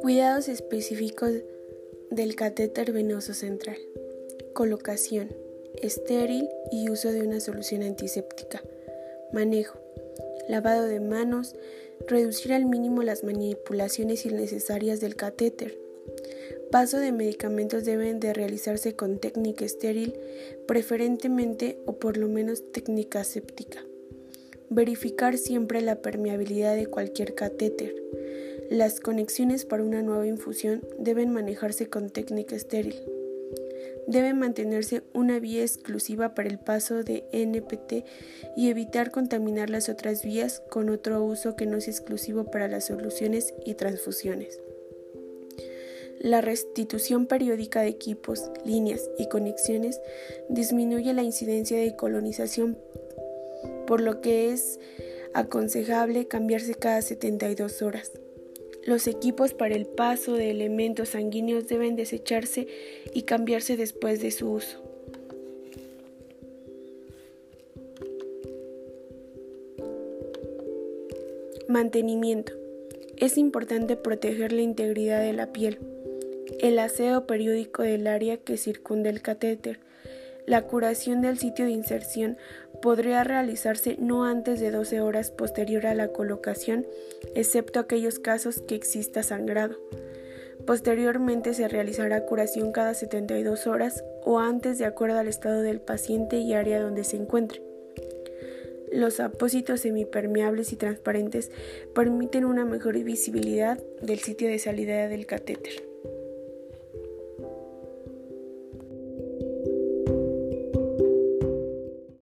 Cuidados específicos del catéter venoso central. Colocación. Estéril y uso de una solución antiséptica. Manejo. Lavado de manos. Reducir al mínimo las manipulaciones innecesarias del catéter. Paso de medicamentos deben de realizarse con técnica estéril, preferentemente o por lo menos técnica séptica. Verificar siempre la permeabilidad de cualquier catéter. Las conexiones para una nueva infusión deben manejarse con técnica estéril. Debe mantenerse una vía exclusiva para el paso de NPT y evitar contaminar las otras vías con otro uso que no sea exclusivo para las soluciones y transfusiones. La restitución periódica de equipos, líneas y conexiones disminuye la incidencia de colonización, por lo que es aconsejable cambiarse cada 72 horas. Los equipos para el paso de elementos sanguíneos deben desecharse y cambiarse después de su uso. Mantenimiento. Es importante proteger la integridad de la piel, el aseo periódico del área que circunda el catéter, la curación del sitio de inserción podría realizarse no antes de 12 horas posterior a la colocación, excepto aquellos casos que exista sangrado. Posteriormente se realizará curación cada 72 horas o antes de acuerdo al estado del paciente y área donde se encuentre. Los apósitos semipermeables y transparentes permiten una mejor visibilidad del sitio de salida del catéter.